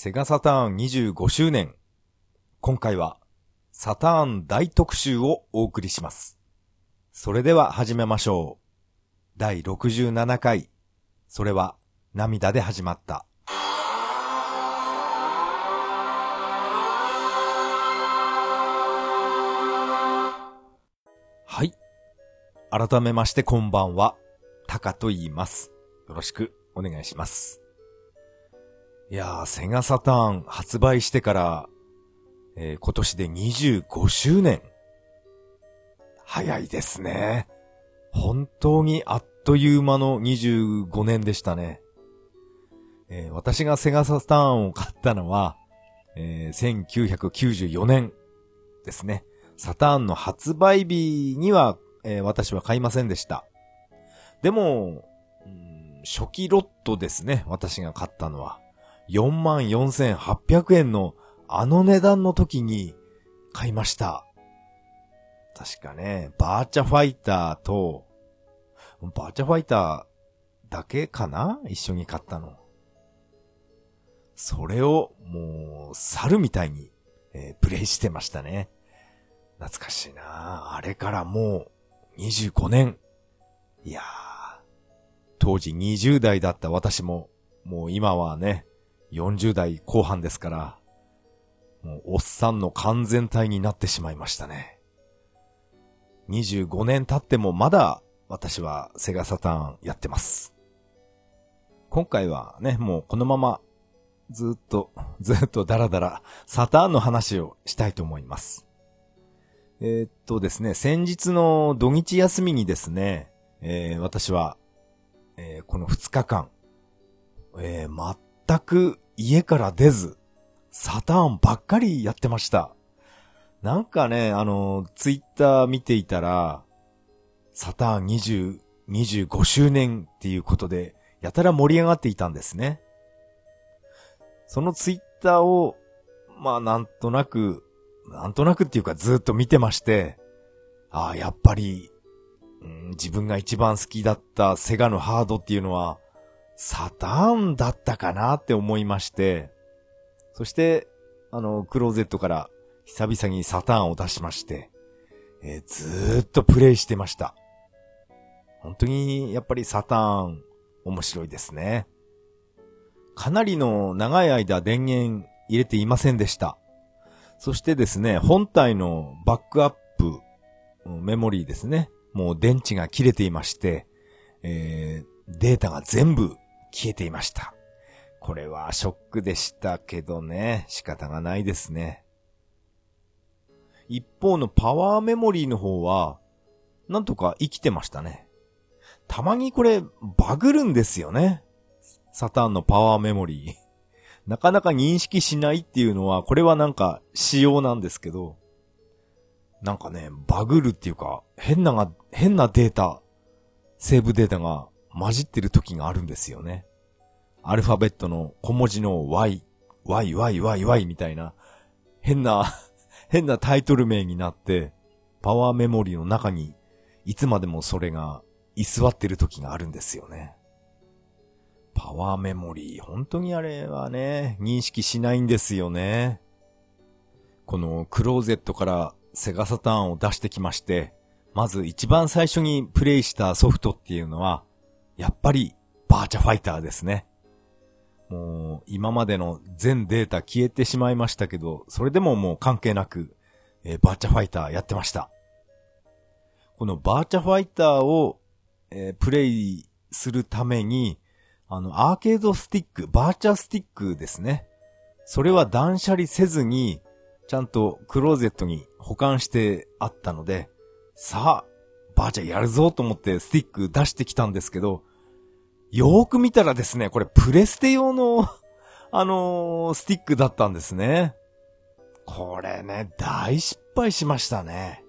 セガサターン25周年。今回は、サターン大特集をお送りします。それでは始めましょう。第67回。それは、涙で始まった。はい。改めましてこんばんは。タカと言います。よろしくお願いします。いやー、セガサターン発売してから、えー今年で25周年。早いですね。本当にあっという間の25年でしたね。えー私がセガサターンを買ったのは、えー1994年ですね。サターンの発売日には、えー私は買いませんでした。でも、初期ロットですね。私が買ったのは。44,800円のあの値段の時に買いました。確かね、バーチャファイターと、バーチャファイターだけかな？一緒に買ったの。それをもう猿みたいに、えープレイしてましたね。懐かしいなあれからもう25年。いやー当時20代だった私も、もう今はね、40代後半ですから、もうおっさんの完全体になってしまいましたね。25年経ってもまだ私はセガサターンやってます。今回はね、もうこのままずっと、ずっとダラダラサターンの話をしたいと思います。えーっとですね、先日の土日休みにですね、えー私は、えーこの2日間、えー全く家から出ず、サターンばっかりやってました。なんかね、あの、ツイッター見ていたら、サターン20、25周年っていうことで、やたら盛り上がっていたんですね。そのツイッターを、まあなんとなく、なんとなくっていうかずっと見てまして、ああ、やっぱり、うん自分が一番好きだったセガのハードっていうのは、サターンだったかなって思いまして、そして、あの、クローゼットから久々にサターンを出しまして、えーずーっとプレイしてました。本当に、やっぱりサターン、面白いですね。かなりの長い間電源入れていませんでした。そしてですね、本体のバックアップ、メモリーですね。もう電池が切れていまして、えーデータが全部消えていました。これはショックでしたけどね、仕方がないですね。一方のパワーメモリーの方は、なんとか生きてましたね。たまにこれ、バグるんですよね。サターンのパワーメモリー。なかなか認識しないっていうのは、これはなんか仕様なんですけど、なんかね、バグるっていうか、変なが、変なデータ、セーブデータが混じってる時があるんですよね。アルファベットの小文字の Y、Y、Y、Y、Y みたいな、変な、変なタイトル名になって、パワーメモリーの中に、いつまでもそれが居座ってる時があるんですよね。パワーメモリー、本当にあれはね、認識しないんですよね。このクローゼットからセガサターンを出してきまして、まず一番最初にプレイしたソフトっていうのは、やっぱりバーチャファイターですね。もう今までの全データ消えてしまいましたけど、それでももう関係なく、えーバーチャファイターやってました。このバーチャファイターを、えープレイするために、あの、アーケードスティック、バーチャスティックですね。それは断捨離せずに、ちゃんとクローゼットに保管してあったので、さあ、バーチャやるぞと思ってスティック出してきたんですけど、よーく見たらですね、これプレステ用の、あのースティックだったんですね。これね、大失敗しましたね。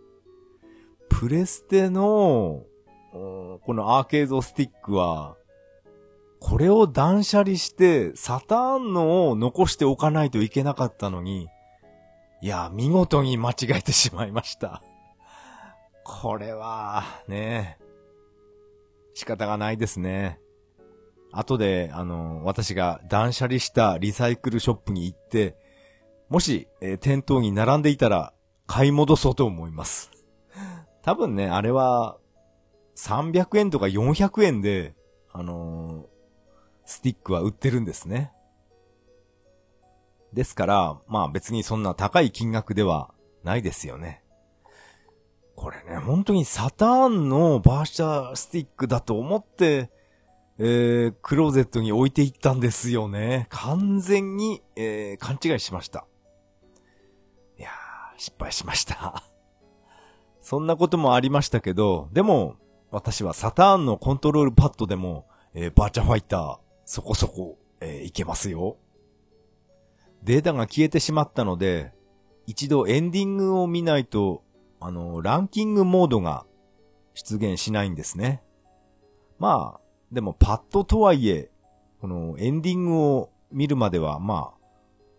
プレステの、このアーケードスティックは、これを断捨離して、サターンのを残しておかないといけなかったのに、いや、見事に間違えてしまいました。これは、ね、仕方がないですね。後で、あの、私が断捨離したリサイクルショップに行って、もし、えー、店頭に並んでいたら、買い戻そうと思います。多分ね、あれは、300円とか400円で、あのー、スティックは売ってるんですね。ですから、まあ別にそんな高い金額ではないですよね。これね、本当にサターンのバーシャースティックだと思って、えー、クローゼットに置いていったんですよね。完全に、えー、勘違いしました。いやー、失敗しました。そんなこともありましたけど、でも、私はサターンのコントロールパッドでも、えー、バーチャファイター、そこそこ、えー、いけますよ。データが消えてしまったので、一度エンディングを見ないと、あの、ランキングモードが出現しないんですね。まあ、でもパッドとはいえ、このエンディングを見るまでは、まあ、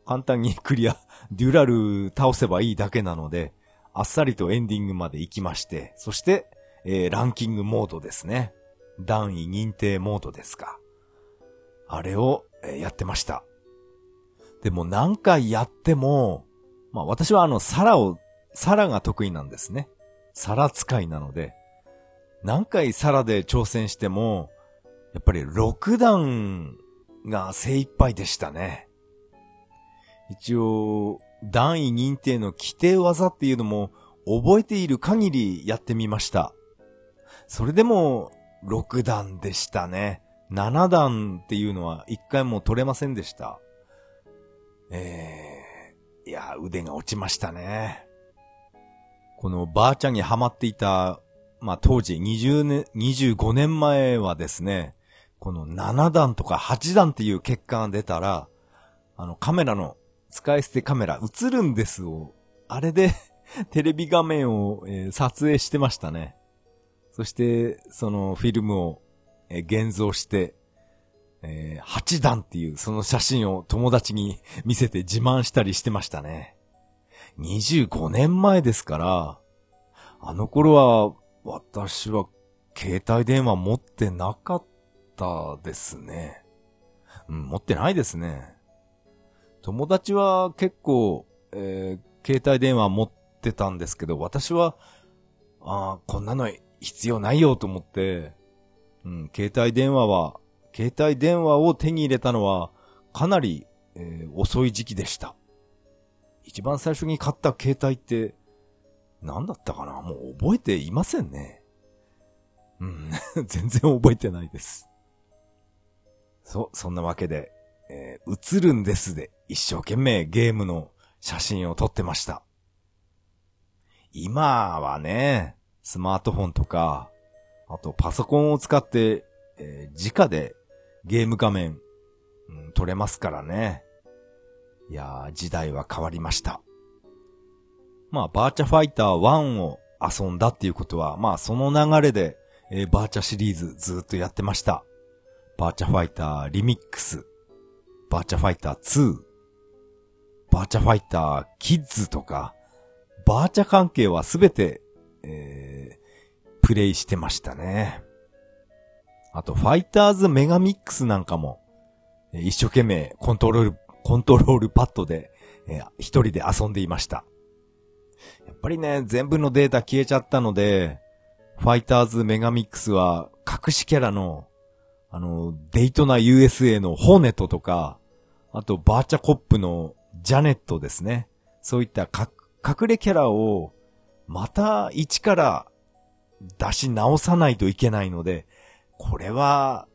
簡単にクリア、デュラル倒せばいいだけなので、あっさりとエンディングまで行きまして、そして、えー、ランキングモードですね。段位認定モードですか。あれを、えー、やってました。でも何回やっても、まあ私はあの、サラを、サラが得意なんですね。サラ使いなので、何回サラで挑戦しても、やっぱり6段が精一杯でしたね。一応、段位認定の規定技っていうのも覚えている限りやってみました。それでも6段でしたね。7段っていうのは一回も取れませんでした。えー、いや、腕が落ちましたね。このばあちゃんにハマっていた、まあ、当時20年、25年前はですね、この7段とか8段っていう結果が出たら、あのカメラの、使い捨てカメラ映るんですを、あれで テレビ画面を、えー、撮影してましたね。そして、そのフィルムを、えー、現像して、えー、8段っていうその写真を友達に 見せて自慢したりしてましたね。25年前ですから、あの頃は私は携帯電話持ってなかったったですね。うん、持ってないですね。友達は結構、えー、携帯電話持ってたんですけど、私は、ああ、こんなの必要ないよと思って、うん、携帯電話は携帯電話を手に入れたのは、かなり、えー、遅い時期でした。一番最初に買った携帯って、何だったかな？もう覚えていませんね。うん、全然覚えてないです。そう、そんなわけで、えー、映るんですで、一生懸命ゲームの写真を撮ってました。今はね、スマートフォンとか、あとパソコンを使って、えー、直でゲーム画面、うん、撮れますからね。いやー、時代は変わりました。まあ、バーチャファイター1を遊んだっていうことは、まあ、その流れで、えー、バーチャシリーズずっとやってました。バーチャファイターリミックス、バーチャファイター2、バーチャファイターキッズとか、バーチャ関係はすべて、えー、プレイしてましたね。あと、ファイターズメガミックスなんかも、一生懸命コントロール、コントロールパッドで、えー、一人で遊んでいました。やっぱりね、全部のデータ消えちゃったので、ファイターズメガミックスは隠しキャラの、あの、デイトナ USA のホーネットとか、あとバーチャコップのジャネットですね。そういった隠れキャラを、また一から出し直さないといけないので、これは、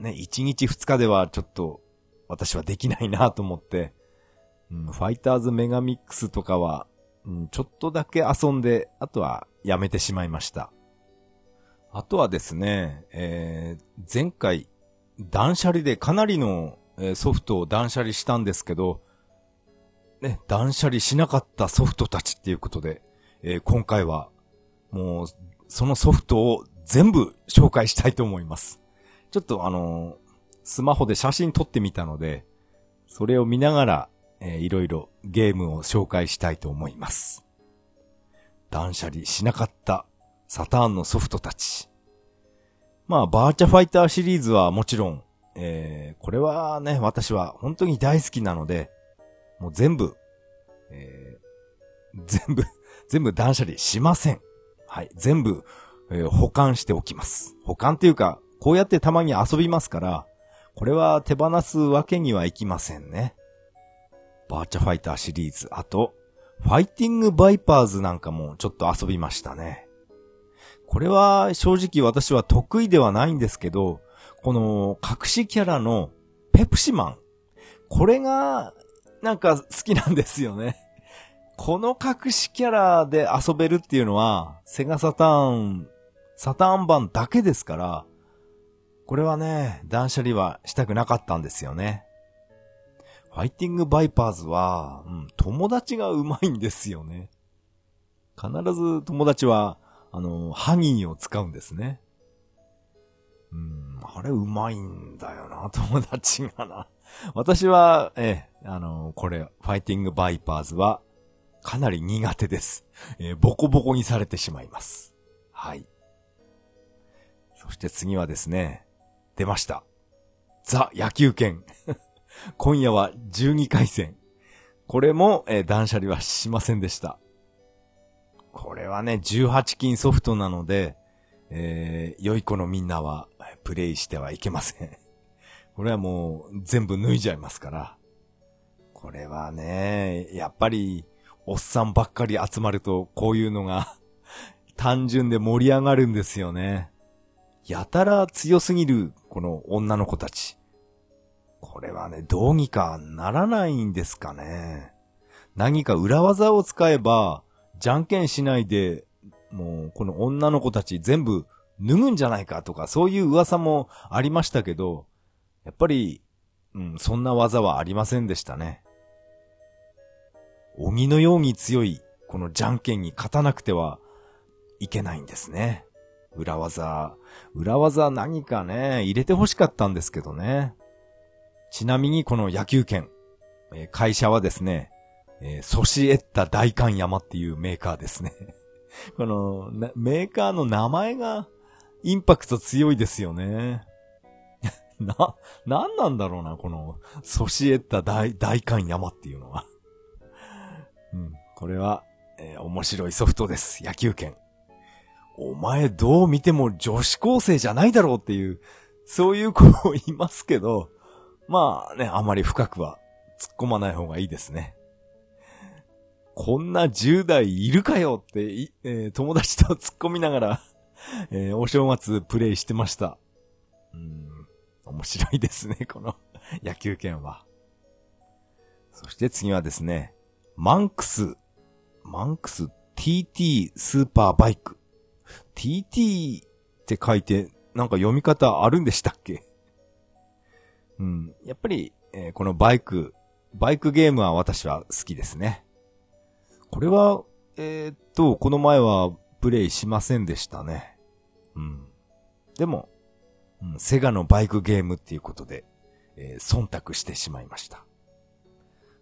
ね、1日2日ではちょっと、私はできないなと思って、うん、ファイターズメガミックスとかは、うん、ちょっとだけ遊んで、あとはやめてしまいました。あとはですね、えー、前回、断捨離でかなりのソフトを断捨離したんですけど、ね、断捨離しなかったソフトたちっていうことで、えー、今回は、もう、そのソフトを全部紹介したいと思います。ちょっとあのー、スマホで写真撮ってみたので、それを見ながら、えー、いろいろゲームを紹介したいと思います。断捨離しなかったサターンのソフトたち。まあ、バーチャファイターシリーズはもちろん、えー、これはね、私は本当に大好きなので、もう全部、えー、全部、全部断捨離しません。はい。全部、えー、保管しておきます。保管っていうか、こうやってたまに遊びますから、これは手放すわけにはいきませんね。バーチャファイターシリーズ、あと、ファイティングバイパーズなんかもちょっと遊びましたね。これは正直私は得意ではないんですけど、この隠しキャラのペプシマン。これがなんか好きなんですよね。この隠しキャラで遊べるっていうのは、セガサターン、サターン版だけですから、これはね、断捨離はしたくなかったんですよね。ファイティングバイパーズは、うん、友達が上手いんですよね。必ず友達は、あの、ハニーを使うんですね。うん、あれ上手いんだよな、友達がな。私は、ええ、あの、これ、ファイティングバイパーズは、かなり苦手です。えー、ボコボコにされてしまいます。はい。そして次はですね、出ました。ザ野球拳。今夜は12回戦。これも、えー、断捨離はしませんでした。これはね、18金ソフトなので、えー、良い子のみんなは、プレイしてはいけません。これはもう、全部脱いじゃいますから。これはね、やっぱり、おっさんばっかり集まると、こういうのが 単純で盛り上がるんですよね。やたら強すぎる、この女の子たち。これはね、どうにかならないんですかね。何か裏技を使えば、じゃんけんしないで、もう、この女の子たち全部脱ぐんじゃないかとか、そういう噂もありましたけど、やっぱり、うん、そんな技はありませんでしたね。鬼のように強い、このじゃんけんに勝たなくてはいけないんですね。裏技、裏技何かね、入れて欲しかったんですけどね。ちなみにこの野球拳、会社はですね、えー、ソシエッタ大観山っていうメーカーですね。この、メーカーの名前がインパクト強いですよね。な、なんなんだろうな、この、ソシエッタ大、大観山っていうのは。うん、これは、えー、面白いソフトです。野球拳。お前どう見ても女子高生じゃないだろうっていう、そういう子もいますけど、まあね、あまり深くは突っ込まない方がいいですね。こんな10代いるかよって、えー、友達と突っ込みながら えー、お正月プレイしてました。うん、面白いですね、この野球拳は。そして次はですね、マンクス、マンクス TT スーパーバイク。TT って書いて、なんか読み方あるんでしたっけ？うん。やっぱり、えー、このバイク、バイクゲームは私は好きですね。これは、えー、っと、この前はプレイしませんでしたね。うん。でも、うん、セガのバイクゲームっていうことで、えー、忖度してしまいました。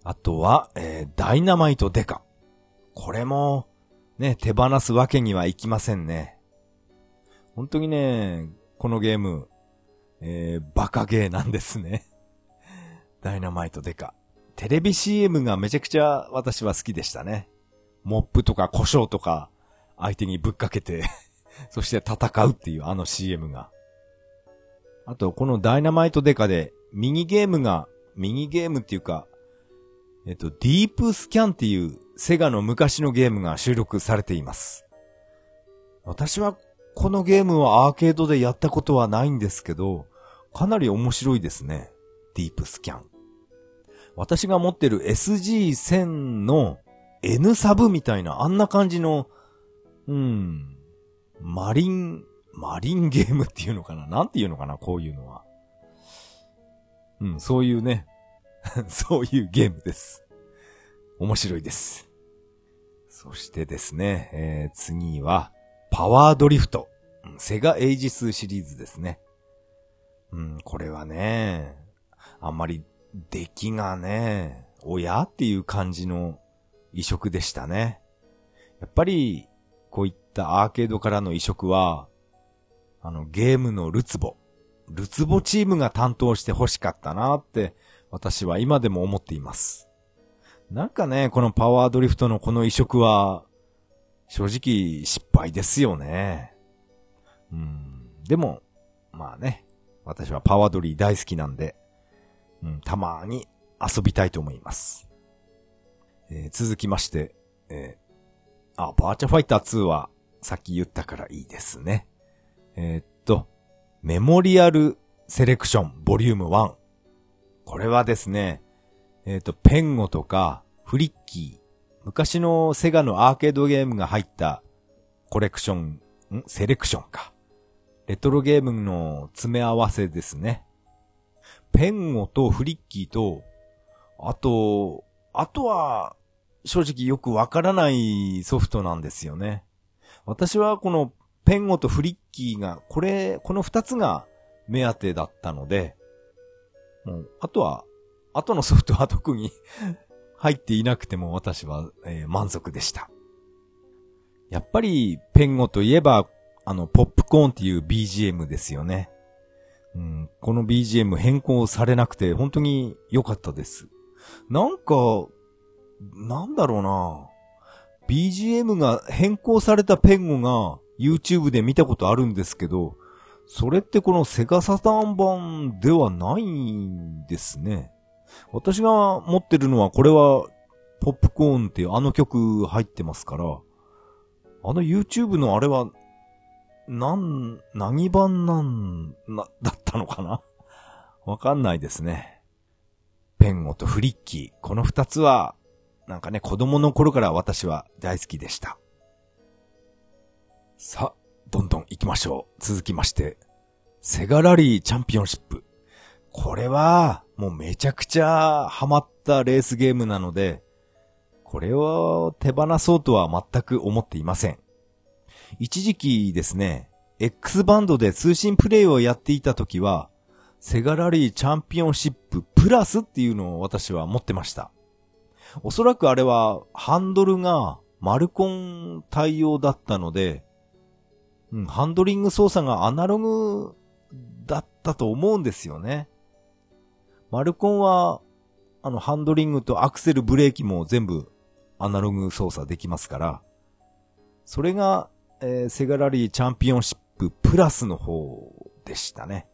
あとは、えー、ダイナマイトデカ。これも、ね、手放すわけにはいきませんね。本当にね、このゲーム、えー、バカゲーなんですね。ダイナマイトデカ。テレビ CM がめちゃくちゃ私は好きでしたね。モップとか胡椒とか相手にぶっかけて そして戦うっていうあの CM が。あと、このダイナマイトデカでミニゲームが、ミニゲームっていうか、えっと、ディープスキャンっていうセガの昔のゲームが収録されています。私はこのゲームはアーケードでやったことはないんですけど、かなり面白いですね。ディープスキャン。私が持ってる SG1000 の N サブみたいな、あんな感じの、うん、マリン、マリンゲームっていうのかな？なんていうのかな？こういうのは。うん、そういうね、そういうゲームです。面白いです。そしてですね、えー、次は、パワードリフト。セガエイジスシリーズですね。うん、これはね、あんまり出来がね、親っていう感じの移植でしたね。やっぱり、こういったアーケードからの移植は、あの、ゲームのルツボ、ルツボチームが担当して欲しかったなって私は今でも思っています。なんかね、このパワードリフトのこの移植は正直失敗ですよね。うん。でも、まあね、私はパワードリー大好きなんで、うん、たまに遊びたいと思います。えー、続きまして、えー、あ、バーチャファイター2はさっき言ったからいいですね。えー、っと、メモリアルセレクションボリューム1。これはですね、えっ、と、ペンゴとかフリッキー、昔のセガのアーケードゲームが入ったコレクション、ん？セレクションか。レトロゲームの詰め合わせですね。ペンゴとフリッキーと、あと、あとは、正直よくわからないソフトなんですよね。私はこのペンゴとフリッキーが、これ、この二つが目当てだったので、もう、あとは、後のソフトは特に 入っていなくても私は、えー、満足でした。やっぱり、ペンゴといえば、あの、ポップコーンっていう BGM ですよね。うん、この BGM 変更されなくて本当に良かったです。なんか、なんだろうな BGM が変更されたペンゴが YouTube で見たことあるんですけど、それってこのセガサターン版ではないんですね。私が持ってるのはこれはポップコーンっていうあの曲入ってますから、あの YouTube のあれは、なん、何版なんな、だったのかな？わかんないですね。ペンゴとフリッキー、この二つは、なんかね、子供の頃から私は大好きでした。さあ、どんどん行きましょう。続きまして、セガラリーチャンピオンシップ。これは、もうめちゃくちゃハマったレースゲームなので、これを手放そうとは全く思っていません。一時期ですね、X バンドで通信プレイをやっていた時は、セガラリーチャンピオンシッププラスっていうのを私は持ってました。おそらくあれはハンドルがマルコン対応だったので、うん、ハンドリング操作がアナログだったと思うんですよね。マルコンは、あの、ハンドリングとアクセルブレーキも全部アナログ操作できますから、それが、えー、セガラリーチャンピオンシッププラスの方でしたね。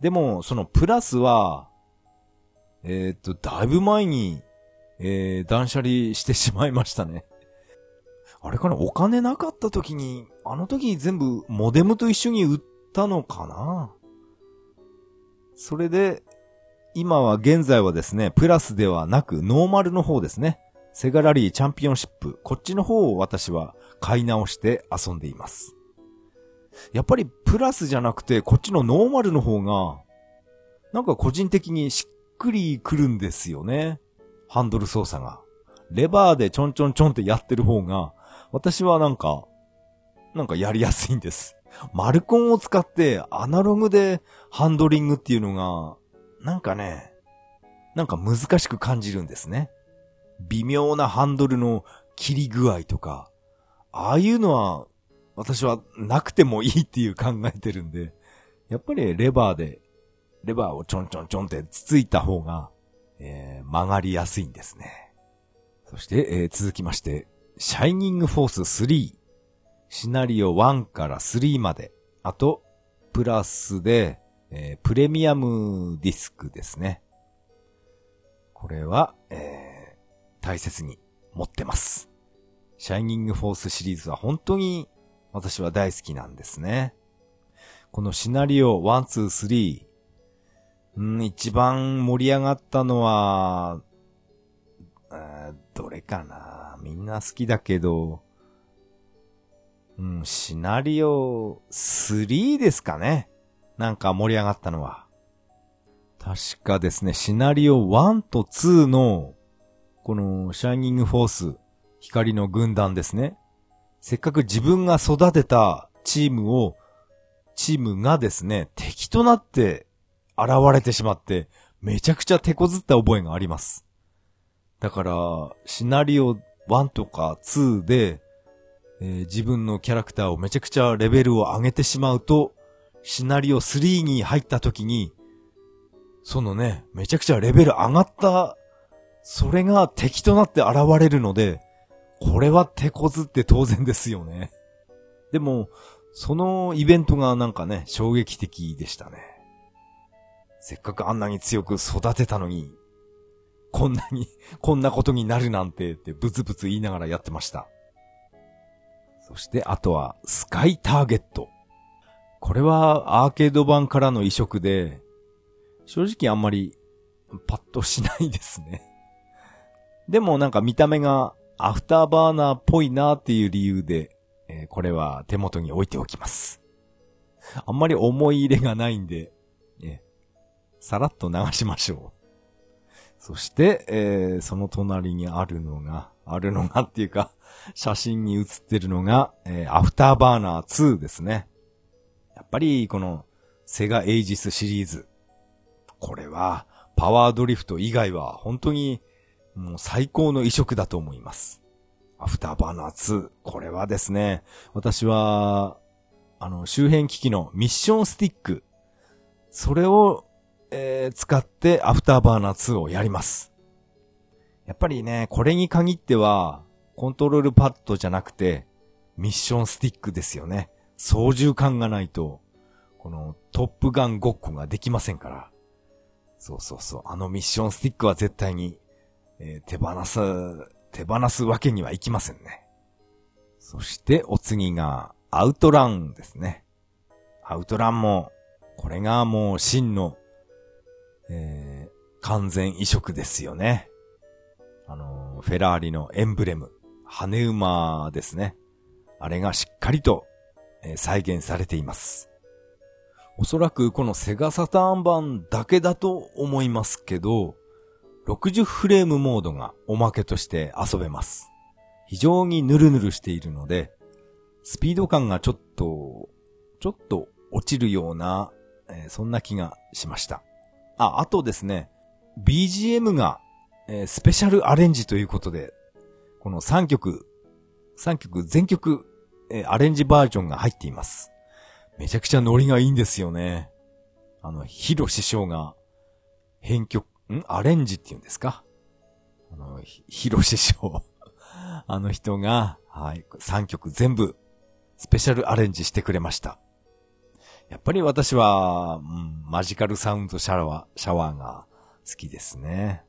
でも、そのプラスは、えっ、と、だいぶ前に、えー、断捨離してしまいましたね。あれかなお金なかった時に、あの時に全部モデムと一緒に売ったのかな？それで、今は現在はですね、プラスではなくノーマルの方ですね。セガラリーチャンピオンシップ。こっちの方を私は買い直して遊んでいます。やっぱりプラスじゃなくてこっちのノーマルの方が、なんか個人的にしっくりくるんですよね。ハンドル操作が。レバーでちょんちょんちょんってやってる方が、私はなんか、なんかやりやすいんです。マルコンを使ってアナログでハンドリングっていうのが、なんかね、なんか難しく感じるんですね。微妙なハンドルの切り具合とか、ああいうのは私はなくてもいいっていう考えてるんで、やっぱりレバーで、レバーをちょんちょんちょんってつついた方が、えー、曲がりやすいんですね。そして、えー、続きまして、シャイニングフォース3、シナリオ1から3まで、あと、プラスで、えー、プレミアムディスクですね。これは、えー、大切に持ってます。シャイニングフォースシリーズは本当に私は大好きなんですね。このシナリオ1、2、3、うん、一番盛り上がったのは、どれかなみんな好きだけど、うん、シナリオ3ですかねなんか盛り上がったのは。確かですね、シナリオ1と2の、この、シャイニングフォース、光の軍団ですね。せっかく自分が育てたチームを、チームがですね、敵となって現れてしまって、めちゃくちゃ手こずった覚えがあります。だから、シナリオ1とか2で、えー、自分のキャラクターをめちゃくちゃレベルを上げてしまうと、シナリオ3に入った時に、そのね、めちゃくちゃレベル上がった、それが敵となって現れるので、これは手こずって当然ですよね。でも、そのイベントがなんかね、衝撃的でしたね。せっかくあんなに強く育てたのに、こんなに、こんなことになるなんてってブツブツ言いながらやってました。そしてあとは、スカイターゲット。これはアーケード版からの移植で、正直あんまりパッとしないですね。でもなんか見た目がアフターバーナーっぽいなっていう理由で、えー、これは手元に置いておきます。あんまり思い入れがないんで、さらっと流しましょう。そして、えー、その隣にあるのが、あるのがっていうか、写真に写ってるのが、えー、アフターバーナー2ですね。やっぱり、この、セガエイジスシリーズ。これは、パワードリフト以外は、本当に、もう最高の移植だと思います。アフターバーナー2。これはですね、私は、あの、周辺機器のミッションスティック。それをえー、使ってアフターバーナー2をやります。やっぱりね、これに限っては、コントロールパッドじゃなくて、ミッションスティックですよね。操縦感がないと、このトップガンごっこができませんから。そうそうそう。あのミッションスティックは絶対に、えー、手放す、手放すわけにはいきませんね。そしてお次がアウトランですね。アウトランも、これがもう真のえー、完全移植ですよね。あの、フェラーリのエンブレム、羽馬ですね。あれがしっかりと、えー、再現されています。おそらくこのセガサターン版だけだと思いますけど、60フレームモードがおまけとして遊べます。非常にヌルヌルしているので、スピード感がちょっと、ちょっと落ちるような、えー、そんな気がしました。あ、あとですね、BGM が、えー、スペシャルアレンジということで、この3曲、3曲全曲、えー、アレンジバージョンが入っています。めちゃくちゃノリがいいんですよね。あの、ヒロ師匠が、編曲、ん？アレンジって言うんですか？あの、ヒロ師匠あの人が、はい、3曲全部、スペシャルアレンジしてくれました。やっぱり私は、うん、マジカルサウンドシャワー、シャワーが好きですね。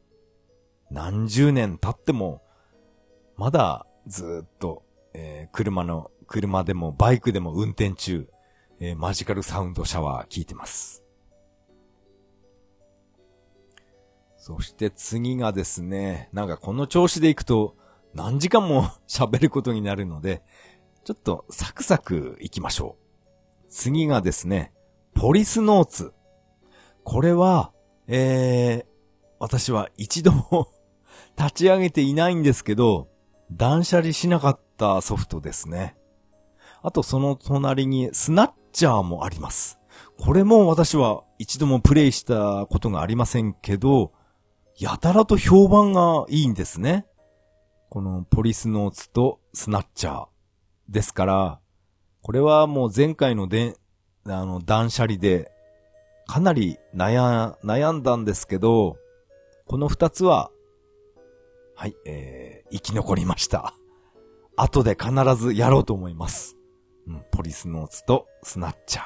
何十年経っても、まだずっと、えー、車の、車でもバイクでも運転中、えー、マジカルサウンドシャワー聞いてます。そして次がですね、なんかこの調子でいくと何時間も 喋ることになるので、ちょっとサクサク行きましょう。次がですね、ポリスノーツ。これは、えー、私は一度も 立ち上げていないんですけど、断捨離しなかったソフトですね。あとその隣にスナッチャーもあります。これも私は一度もプレイしたことがありませんけど、やたらと評判がいいんですね。このポリスノーツとスナッチャー。ですから、これはもう前回ので、あの、断捨離で、かなり悩、悩んだんですけど、この二つは、はい、えー、生き残りました。後で必ずやろうと思います。うん、ポリスノーツとスナッチャー。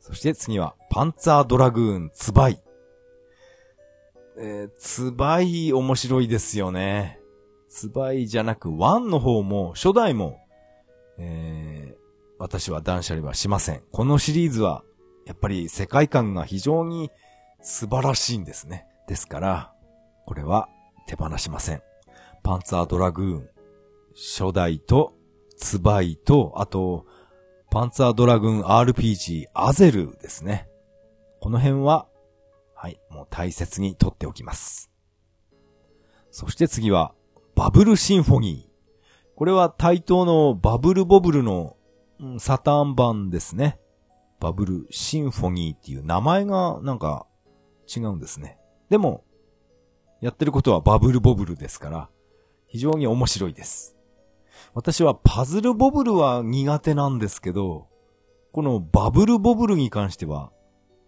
そして次は、パンツァードラグーンツバイ。えー、ツバイ面白いですよね。ツバイじゃなく、ワンの方も、初代もえー、私は断捨離はしません。このシリーズは、やっぱり世界観が非常に素晴らしいんですね。ですから、これは手放しません。パンツァードラグーン、初代と、ツバイと、あと、パンツァードラグーン RPG アゼルですね。この辺は、はい、もう大切に取っておきます。そして次は、バブルシンフォニー。これは対等のバブルボブルの、サターン版ですね。バブルシンフォニーっていう名前がなんか違うんですね。でも、やってることはバブルボブルですから、非常に面白いです。私はパズルボブルは苦手なんですけど、このバブルボブルに関しては、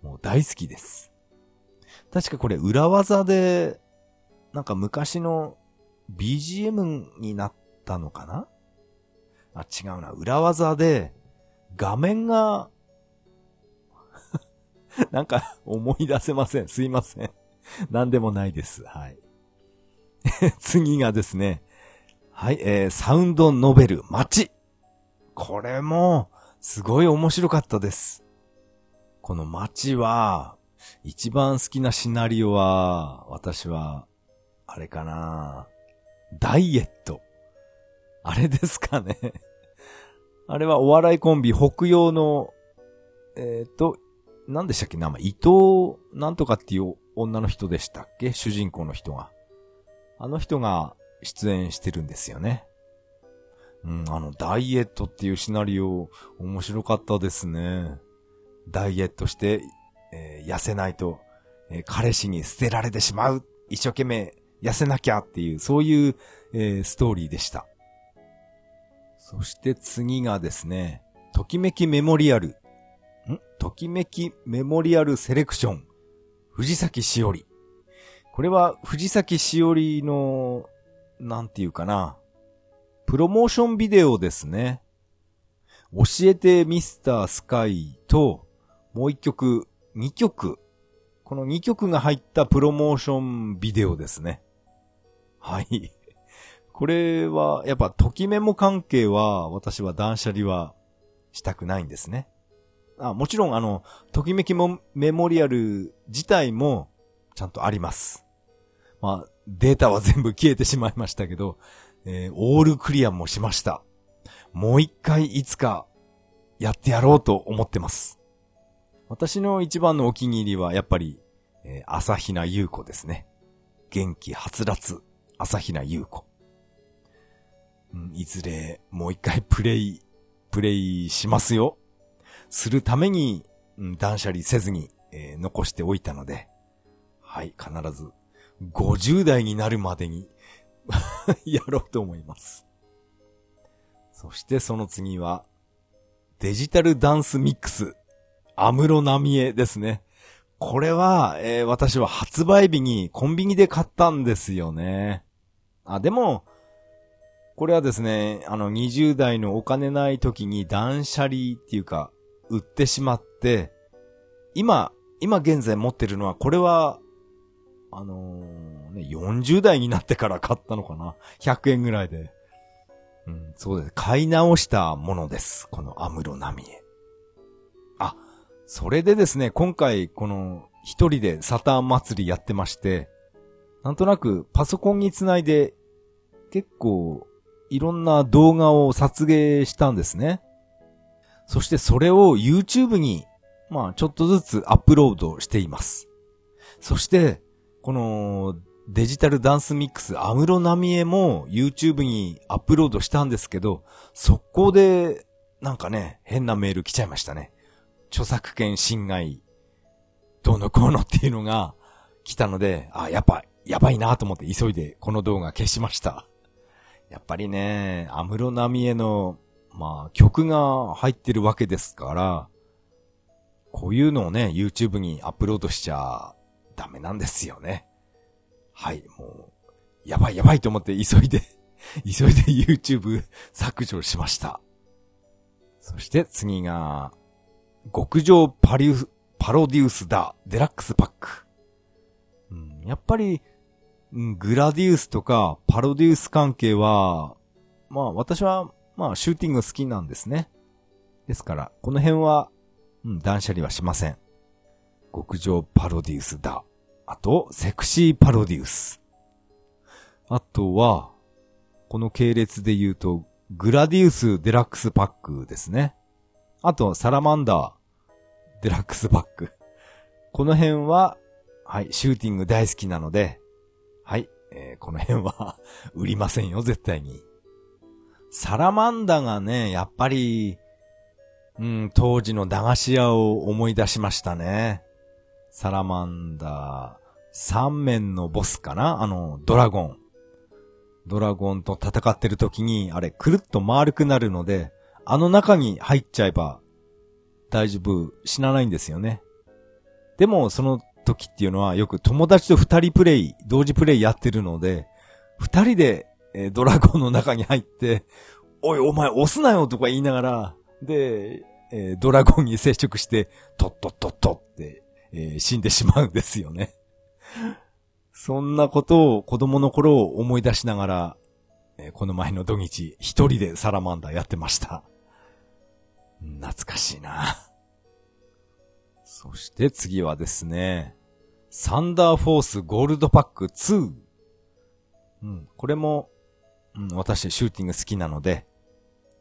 もう大好きです。確かこれ裏技で、なんか昔の BGM になったのかな？あ、違うな。裏技で、画面が なんか思い出せません。すいません。なんでもないです。はい。次がですね。はい、えー、サウンドノベル、街。これも、すごい面白かったです。この街は、一番好きなシナリオは、私は、あれかなダイエット。あれですかね。あれはお笑いコンビ北洋の、えっ、ー、と、何でしたっけ？名前、伊藤なんとかっていう女の人でしたっけ？主人公の人が。あの人が出演してるんですよね。うん、あの、ダイエットっていうシナリオ、面白かったですね。ダイエットして、えー、痩せないと、えー、彼氏に捨てられてしまう。一生懸命痩せなきゃっていう、そういう、えー、ストーリーでした。そして次がですね、ときめきメモリアル。ん？ときめきメモリアルセレクション。藤崎しおり。これは藤崎しおりの、なんていうかな。プロモーションビデオですね。教えてミスタースカイと、もう一曲、二曲。この二曲が入ったプロモーションビデオですね。はい。これは、やっぱ、ときメモ関係は、私は断捨離はしたくないんですね。あもちろん、あの、ときめきもメモリアル自体も、ちゃんとあります。まあ、データは全部消えてしまいましたけど、えー、オールクリアもしました。もう一回いつか、やってやろうと思ってます。私の一番のお気に入りは、やっぱり、えー、朝比奈優子ですね。元気はつらつ、朝比奈優子。いずれ、もう一回 プレイ、プレイしますよ。するために、うん、断捨離せずに、えー、残しておいたので、はい、必ず、50代になるまでに やろうと思います。そしてその次は、デジタルダンスミックス、アムロナミエですね。これは、えー、私は発売日にコンビニで買ったんですよね。あ、でも、これはですね、あの20代のお金ない時に断捨離っていうか、売ってしまって、今、今現在持ってるのは、これは、あのー、ね、40代になってから買ったのかな ?100 円ぐらいで。うん、そうです。買い直したものです。このアムロナミエ。あ、それでですね、今回、この、一人でサターン祭りやってまして、なんとなくパソコンにつないで、結構、いろんな動画を撮影したんですね。そしてそれを YouTube に、まあちょっとずつアップロードしています。そして、このデジタルダンスミックス、アムロナミエも YouTube にアップロードしたんですけど、速攻で、なんかね、変なメール来ちゃいましたね。著作権侵害、どうのこうのっていうのが来たので、あ、やっぱ、やばいなと思って急いでこの動画消しました。やっぱりね、アムロナミエのまあ、曲が入ってるわけですから、こういうのをね、YouTube にアップロードしちゃダメなんですよね。はい、もう、やばいやばいと思って急いで 急いで YouTube 削除しました。そして次が、極上パリウ、パロデュースだ、デラックスパック。うん、やっぱり、グラディウスとかパロデュース関係は、まあ私はまあ、シューティング好きなんですね。ですから、この辺は、うん、断捨離はしません。極上パロディウスだ。あと、セクシーパロディウス。あとは、この系列で言うと、グラディウスデラックスパックですね。あと、サラマンダーデラックスパック。この辺は、はい、シューティング大好きなので、はい、えー、この辺は 売りませんよ、絶対に。サラマンダがね、やっぱり、うん、当時の駄菓子屋を思い出しましたね。サラマンダ三面のボスかな？あの、ドラゴン。ドラゴンと戦ってる時に、あれ、くるっと丸くなるので、あの中に入っちゃえば、大丈夫、死なないんですよね。でも、その時っていうのはよく友達と二人プレイ、同時プレイやってるので、二人で、えー、ドラゴンの中に入って、おい、お前押すなよとか言いながら、で、えー、ドラゴンに接触して、とっとっとっとって、えー、死んでしまうんですよね。そんなことを子供の頃を思い出しながら、えー、この前の土日、一人でサラマンダーやってました。懐かしいな。そして次はですね、サンダーフォースゴールドパック2。うん、これも、うん、私シューティング好きなので、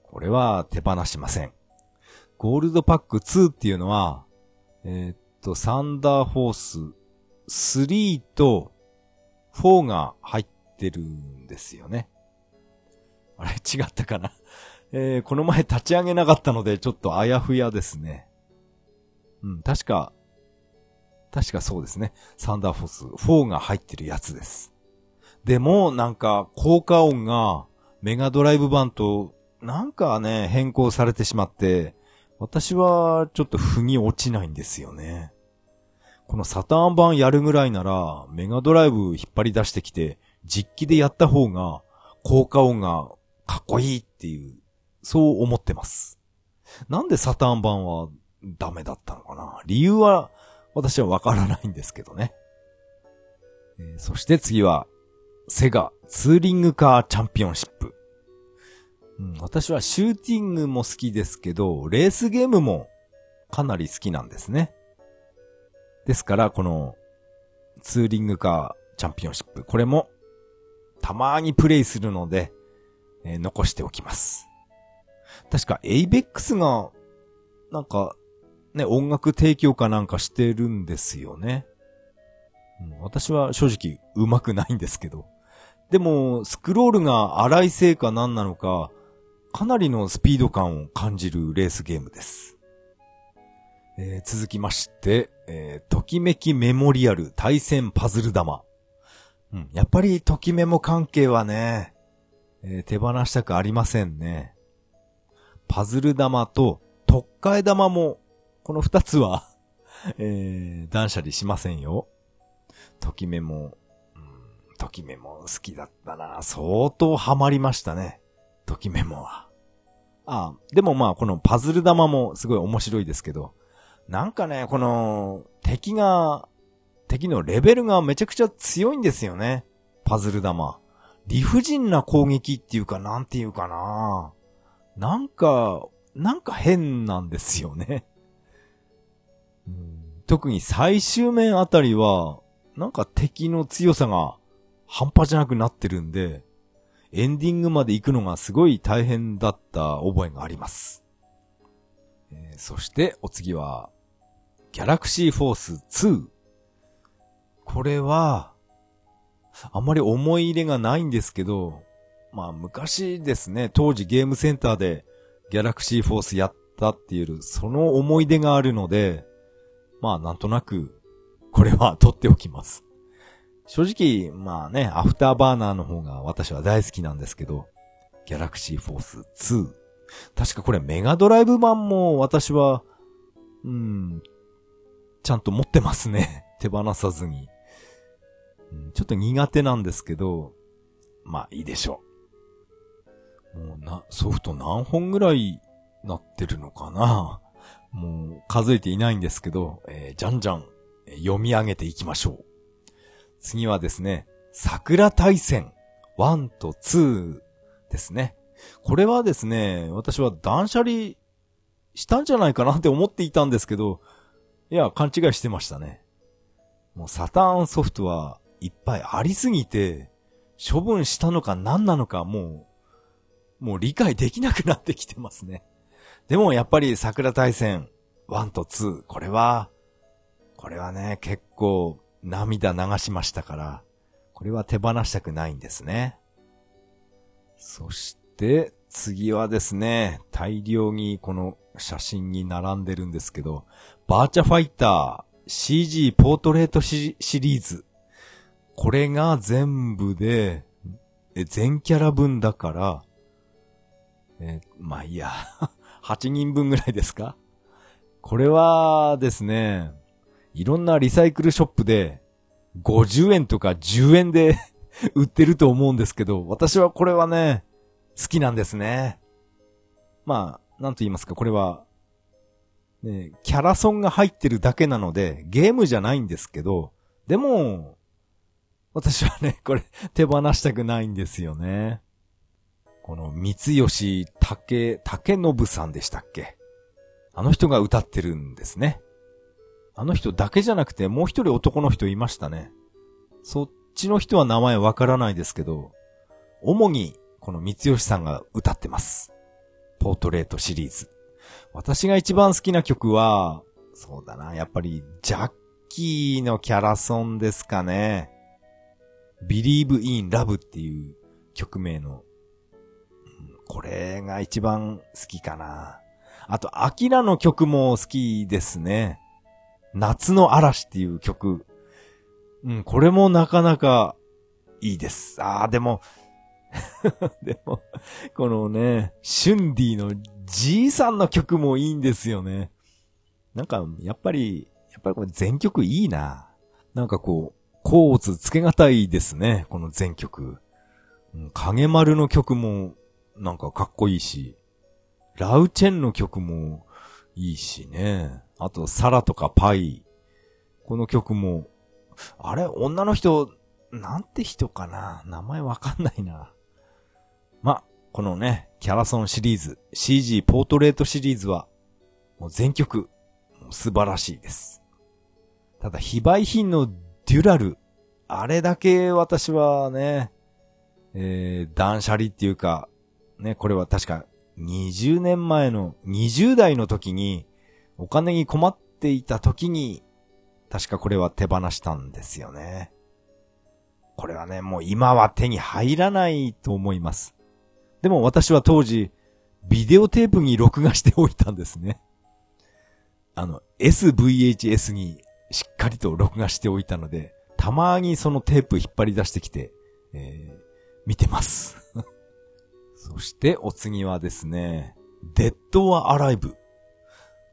これは手放しません。ゴールドパック2っていうのは、えー、っと、サンダーフォース3と4が入ってるんですよね。あれ違ったかな？えー、この前立ち上げなかったので、ちょっとあやふやですね。うん、確か、確かそうですね。サンダーフォス4が入ってるやつです。でも、なんか、効果音がメガドライブ版と、なんかね、変更されてしまって、私はちょっと腑に落ちないんですよね。このサターン版やるぐらいなら、メガドライブ引っ張り出してきて、実機でやった方が、効果音がかっこいいっていう、そう思ってます。なんでサターン版はダメだったのかな？理由は私はわからないんですけどね。えー、そして次は、セガツーリングカーチャンピオンシップ。うん、私はシューティングも好きですけど、レースゲームもかなり好きなんですね。ですから、このツーリングカーチャンピオンシップ、これもたまーにプレイするので、えー、残しておきます。確か、エイベックスが、なんか、ね、音楽提供かなんかしてるんですよね。私は正直上手くないんですけど。でも、スクロールが荒いせいか何なのか、かなりのスピード感を感じるレースゲームです。えー、続きまして、えー、ときめきメモリアル対戦パズル玉。うん、やっぱりときメモ関係はね、えー、手放したくありませんね。パズル玉と特化玉も、この二つは えー、断捨離しませんよ。ときメモ、うん、ときメモ好きだったな。相当ハマりましたね。ときメモは。ああ、でもまあこのパズル玉もすごい面白いですけど、なんかね、この敵が、敵のレベルがめちゃくちゃ強いんですよね。パズル玉。理不尽な攻撃っていうか、なんていうかな。なんか、なんか変なんですよね。特に最終面あたりは、なんか敵の強さが半端じゃなくなってるんで、エンディングまで行くのがすごい大変だった覚えがあります。えー、そしてお次は、ギャラクシーフォース2。これは、あんまり思い入れがないんですけど、まあ昔ですね、当時ゲームセンターでギャラクシーフォースやったっていう、その思い出があるので、まあなんとなく、これは取っておきます。正直、まあね、アフターバーナーの方が私は大好きなんですけど、ギャラクシーフォース2。確かこれメガドライブ版も私は、うん、ちゃんと持ってますね。手放さずに。ちょっと苦手なんですけど、まあいいでしょう。もうな、ソフト何本ぐらいなってるのかなもう数えていないんですけど、えー、じゃんじゃん読み上げていきましょう。次はですね、桜大戦1と2ですね。これはですね、私は断捨離したんじゃないかなって思っていたんですけど、いや、勘違いしてましたね。もうサターンソフトはいっぱいありすぎて、処分したのか何なのかもう、もう理解できなくなってきてますね。でもやっぱり桜大戦1と2、これは、これはね、結構涙流しましたから、これは手放したくないんですね。そして、次はですね、大量にこの写真に並んでるんですけど、バーチャファイター CG ポートレートシリーズ。これが全部で、え、全キャラ分だから、え、まあいいや。8人分ぐらいですか？これはですね、いろんなリサイクルショップで50円とか10円で 売ってると思うんですけど、私はこれはね、好きなんですね。まあ、なんと言いますか、これは、ね、キャラソンが入ってるだけなので、ゲームじゃないんですけど、でも、私はね、これ手放したくないんですよね。この三吉竹、竹信さんでしたっけ？あの人が歌ってるんですね。あの人だけじゃなくてもう一人男の人いましたね。そっちの人は名前わからないですけど、主にこの三吉さんが歌ってます。ポートレートシリーズ。私が一番好きな曲は、そうだな、やっぱりジャッキーのキャラソンですかね。Believe in Love っていう曲名の、これが一番好きかな。あと、アキラの曲も好きですね。夏の嵐っていう曲。うん、これもなかなかいいです。ああ、でも、でも、このね、シュンディのじいさんの曲もいいんですよね。なんか、やっぱり、やっぱりこれ全曲いいな。なんかこう、コーツつけがたいですね、この全曲。影丸の曲も、なんかかっこいいし、ラウチェンの曲もいいしね。あと、サラとかパイ。この曲も、あれ女の人、なんて人かな？名前わかんないな。ま、このね、キャラソンシリーズ、CG ポートレートシリーズは、もう全曲、素晴らしいです。ただ、非売品のデュラル。あれだけ私はね、えー、断捨離っていうか、ね、これは確か20年前の20代の時にお金に困っていた時に確かこれは手放したんですよね。これはね、もう今は手に入らないと思います。でも私は当時ビデオテープに録画しておいたんですね。あの、SVHS にしっかりと録画しておいたので、たまにそのテープ引っ張り出してきて、えー、見てます。そしてお次はですね、デッドはアライブ。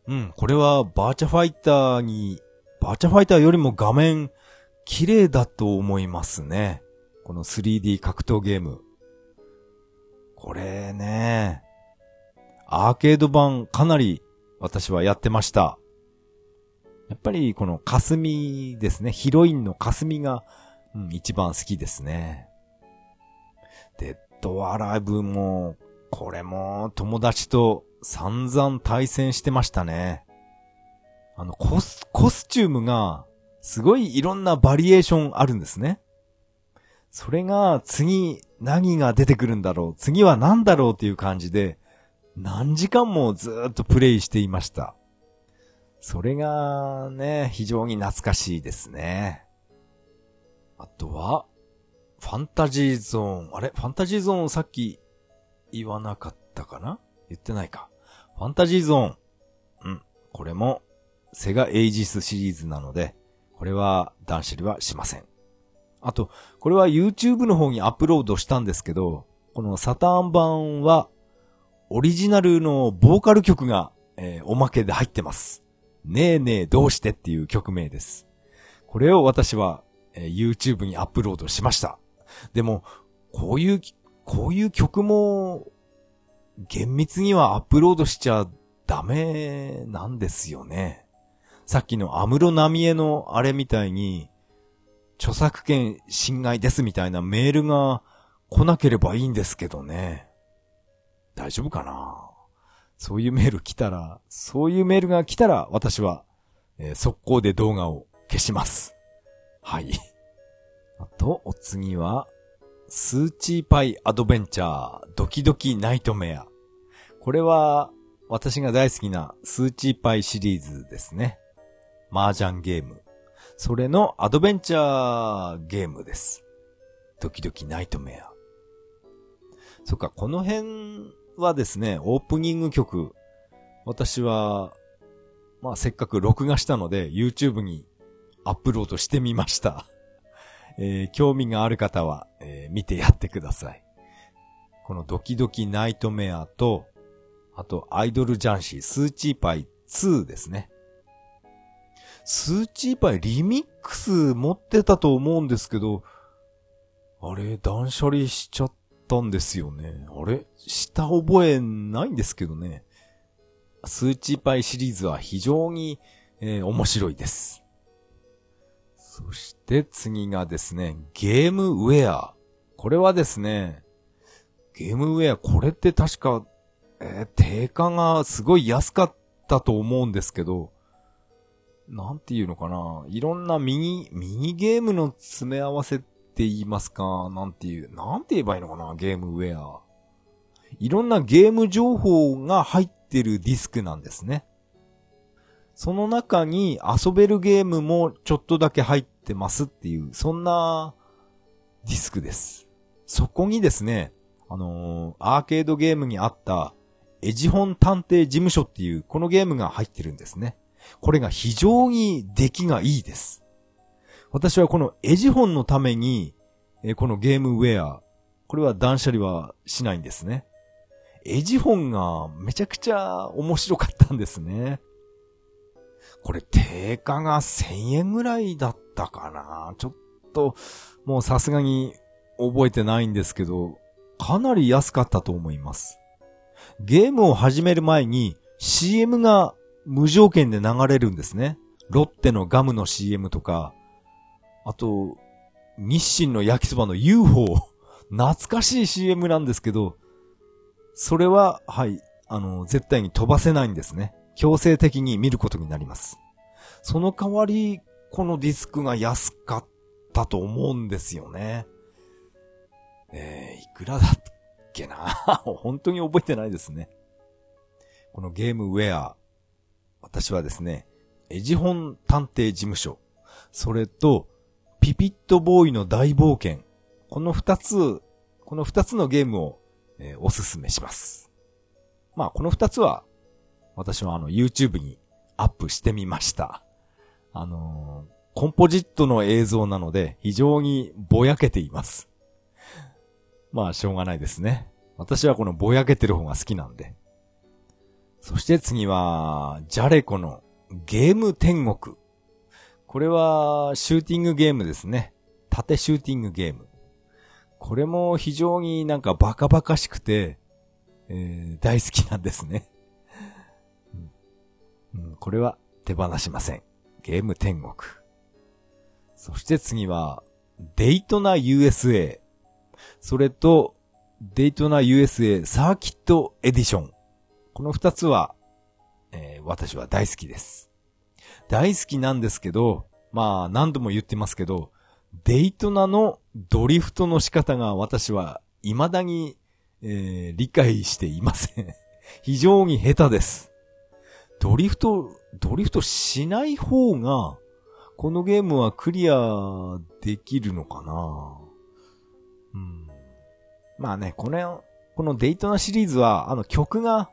うん、これはバーチャファイターに、バーチャファイターよりも画面綺麗だと思いますね。この 3D 格闘ゲーム。これね、アーケード版かなり私はやってました。やっぱりこの霞ですね。ヒロインの霞が、うん、一番好きですね。デッドアライブも、これも友達と散々対戦してましたね。あの、コス、コスチュームが、すごいいろんなバリエーションあるんですね。それが、次、何が出てくるんだろう？次は何だろう？っていう感じで、何時間もずっとプレイしていました。それがね、非常に懐かしいですね。あとは、ファンタジーゾーン。あれ？ファンタジーゾーンさっき言わなかったかな？言ってないか。ファンタジーゾーン。うん。これも、セガエイジスシリーズなので、これは断捨離はしません。あと、これは YouTube の方にアップロードしたんですけど、このサターン版は、オリジナルのボーカル曲が、えー、おまけで入ってます。ねえねえどうしてっていう曲名です。これを私は、えー、YouTube にアップロードしました。でも、こういう、こういう曲も、厳密にはアップロードしちゃダメなんですよね。さっきのアムロナミエのあれみたいに、著作権侵害ですみたいなメールが来なければいいんですけどね。大丈夫かな？そういうメール来たら、そういうメールが来たら、私は、えー、速攻で動画を消します。はい。あと、お次は、スーチーパイアドベンチャー、ドキドキナイトメア。これは、私が大好きなスーチーパイシリーズですね。麻雀ゲーム。それのアドベンチャーゲームです。ドキドキナイトメア。そっか、この辺はですね、オープニング曲、私は、まあせっかく録画したので YouTube にアップロードしてみました。えー、興味がある方は、えー、見てやってください。このドキドキナイトメアと、あとアイドルジャンシー、スーチーパイ2ですね。スーチーパイリミックス持ってたと思うんですけど、あれ、断捨離しちゃったんですよね。あれした覚えないんですけどね。スーチーパイシリーズは非常に、えー、面白いです。そして次がですね、ゲームウェア。これはですね、ゲームウェア、これって確か、えー、定価がすごい安かったと思うんですけど、なんていうのかな。いろんなミニ、ミニゲームの詰め合わせって言いますか。なんていう、なんて言えばいいのかな。ゲームウェア。いろんなゲーム情報が入ってるディスクなんですね。その中に遊べるゲームもちょっとだけ入ってますっていう、そんなディスクです。そこにですね、あのー、アーケードゲームにあったエジホン探偵事務所っていうこのゲームが入ってるんですね。これが非常に出来がいいです。私はこのエジホンのために、えこのゲームウェア、これは断捨離はしないんですね。エジホンがめちゃくちゃ面白かったんですね。これ定価が1000円ぐらいだったかな？ちょっと、もうさすがに覚えてないんですけど、かなり安かったと思います。ゲームを始める前に CM が無条件で流れるんですね。ロッテのガムの CM とか、あと、日清の焼きそばの UFO。懐かしい CM なんですけど、それは、はい、あの、絶対に飛ばせないんですね。強制的に見ることになります。その代わり、このディスクが安かったと思うんですよね。えー、いくらだっけな？本当に覚えてないですね。このゲームウェア、私はですね、エジホン探偵事務所、それと、ピピットボーイの大冒険、この二つ、この二つのゲームを、えー、おすすめします。まあ、この二つは、私はあの、YouTube にアップしてみました。あのー、コンポジットの映像なので、非常にぼやけています。まあ、しょうがないですね。私はこのぼやけてる方が好きなんで。そして次は、ジャレコのゲーム天国。これは、シューティングゲームですね。縦シューティングゲーム。これも非常になんかバカバカしくて、えー、大好きなんですね、うん、これは手放しません。ゲーム天国。そして次は、デイトナ USA。それと、デイトナ USA サーキットエディション。この二つは、えー、私は大好きです。大好きなんですけど、まあ何度も言ってますけど、デイトナのドリフトの仕方が私は未だに、えー、理解していません。非常に下手です。ドリフト、ドリフトしない方が、このゲームはクリアできるのかなうん。まあね、この、このデイトナシリーズは、あの曲が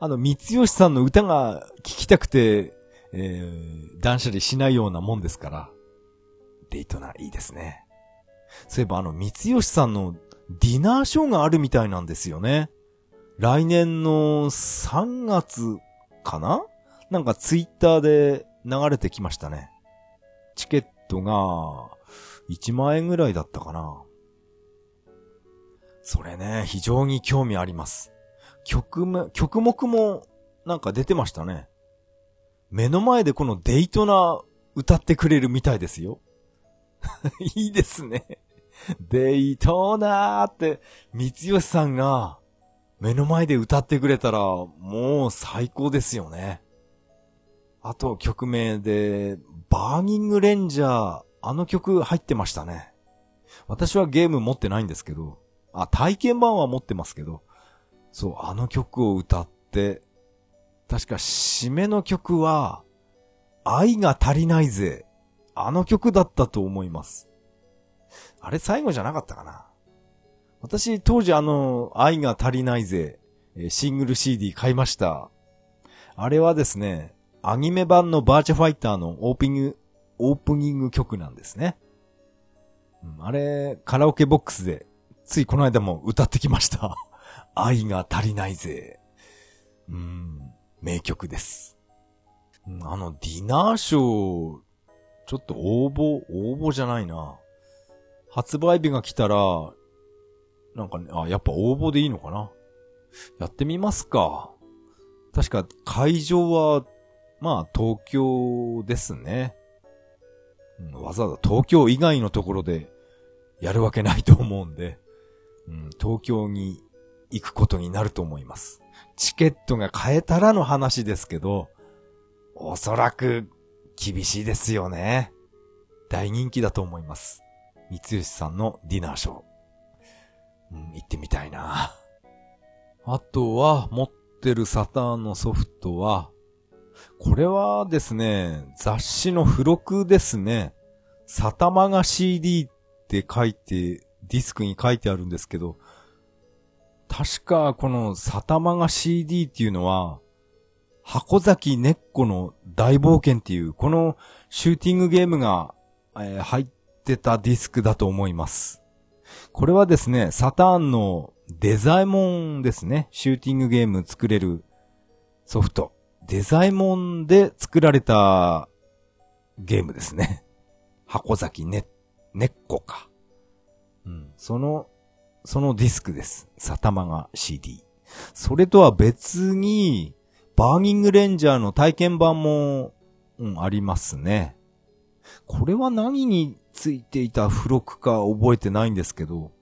あの、三吉さんの歌が聴きたくて、えー、断捨離しないようなもんですから、デイトナいいですね。そういえばあの、三吉さんのディナーショーがあるみたいなんですよね。来年の3月かな？なんかツイッターで流れてきましたね。チケットが1万円ぐらいだったかな。それね、非常に興味あります。曲目、曲目もなんか出てましたね。目の前でこのデイトナ歌ってくれるみたいですよ。いいですね。デイトナーって、三吉さんが目の前で歌ってくれたらもう最高ですよね。あと曲名で、バーニングレンジャー、あの曲入ってましたね。私はゲーム持ってないんですけど、あ、体験版は持ってますけど、そう、あの曲を歌って、確か締めの曲は、愛が足りないぜ。あの曲だったと思います。あれ最後じゃなかったかな私当時あの、愛が足りないぜ、シングル CD 買いました。あれはですね、アニメ版のバーチャファイターのオープニング、オープニング曲なんですね。うん、あれ、カラオケボックスで、ついこの間も歌ってきました。愛が足りないぜ。うん、名曲です。あの、ディナーショー、ちょっと応募、応募じゃないな。発売日が来たら、なんかね、あ、やっぱ応募でいいのかな？やってみますか。確か会場は、まあ東京ですね。うんわざわざ東京以外のところでやるわけないと思うんで、うん、東京に行くことになると思います。チケットが買えたらの話ですけど、おそらく厳しいですよね。大人気だと思います。三吉さんのディナーショー。うん、行ってみたいな。あとは、持ってるサターンのソフトは、これはですね、雑誌の付録ですね。サタマが CD って書いて、ディスクに書いてあるんですけど、確かこのサタマが CD っていうのは、箱崎根っこの大冒険っていう、このシューティングゲームが、え入ってたディスクだと思います。これはですね、サターンのデザイモンですね。シューティングゲーム作れるソフト。デザイモンで作られたゲームですね。箱崎ね、根っこか。うん。その、そのディスクです。サタマが CD。それとは別に、バーニングレンジャーの体験版も、うん、ありますね。これは何についていた付録か覚えてないんですけど、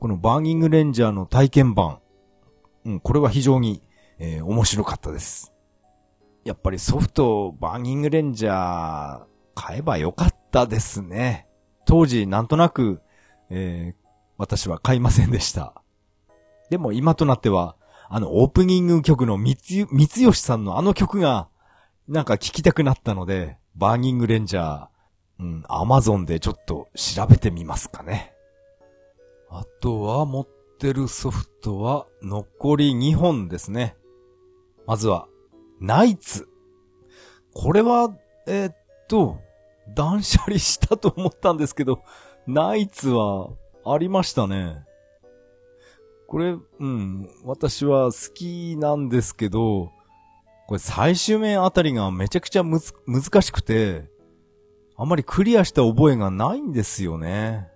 このバーニングレンジャーの体験版、うん、これは非常に、えー面白かったです。やっぱりソフト、バーニングレンジャー、買えばよかったですね。当時、なんとなく、えー私は買いませんでした。でも今となっては、あの、オープニング曲の光、光吉さんのあの曲が、なんか聞きたくなったので、バーニングレンジャー、うん、アマゾンでちょっと調べてみますかね。あとは持ってるソフトは残り2本ですね。まずは、ナイツ。これは、えーっと、断捨離したと思ったんですけど、ナイツはありましたね。これ、うん、私は好きなんですけど、これ最終面あたりがめちゃくちゃむず、難しくて、あまりクリアした覚えがないんですよね。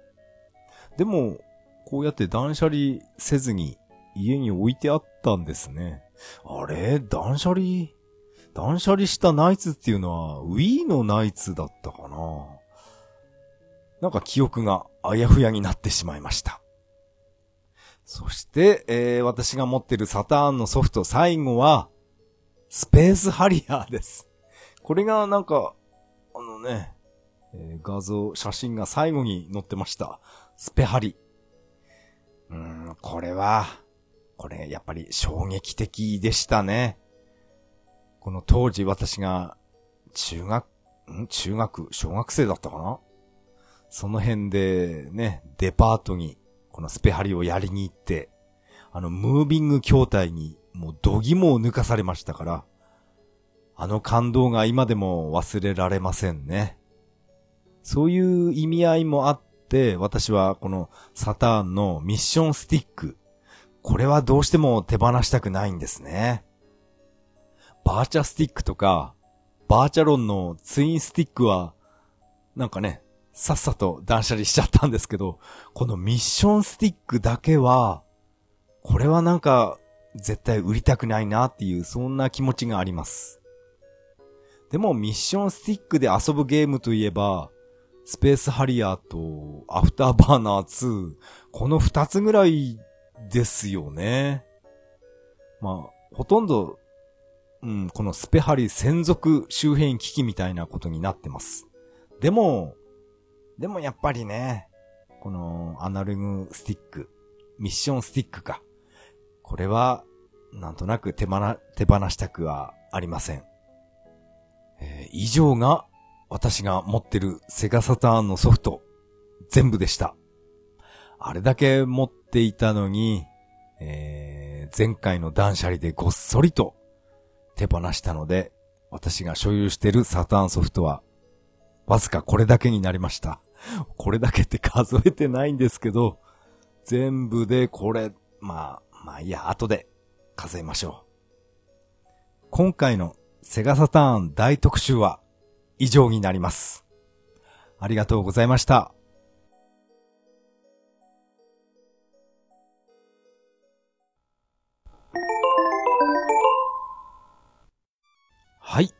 でも、こうやって断捨離せずに家に置いてあったんですね。あれ？断捨離？断捨離したナイツっていうのは Wii のナイツだったかななんか記憶があやふやになってしまいました。そして、えー私が持ってるサターンのソフト最後は、スペースハリアーです。これがなんか、あのね、えー画像、写真が最後に載ってました。スペハリ。うーん、これは、これやっぱり衝撃的でしたね。この当時私が中学、ん？中学、小学生だったかな？その辺でね、デパートにこのスペハリをやりに行って、あのムービング筐体にもう度肝を抜かされましたから、あの感動が今でも忘れられませんね。そういう意味合いもあって、私はこのサターンのミッションスティック、これはどうしても手放したくないんですね。バーチャスティックとか、バーチャロンのツインスティックは、なんかね、さっさと断捨離しちゃったんですけど、このミッションスティックだけは、これはなんか、絶対売りたくないなっていう、そんな気持ちがあります。でも、ミッションスティックで遊ぶゲームといえば、スペースハリアーとアフターバーナー2、この二つぐらいですよね。まあ、ほとんど、うん、このスペハリ専属周辺機器みたいなことになってます。でも、でもやっぱりね、このアナログスティック、ミッションスティックか。これは、なんとなく手放、手放したくはありません。えー以上が私が持ってるセガサターンのソフト、全部でした。あれだけ持っていたのに、えー前回の断捨離でごっそりと手放したので、私が所有しているサターンソフトは、わずかこれだけになりました。これだけって数えてないんですけど、全部でこれ、まあ、まあいいや、後で数えましょう。今回のセガサターン大特集は以上になります。ありがとうございました。はい。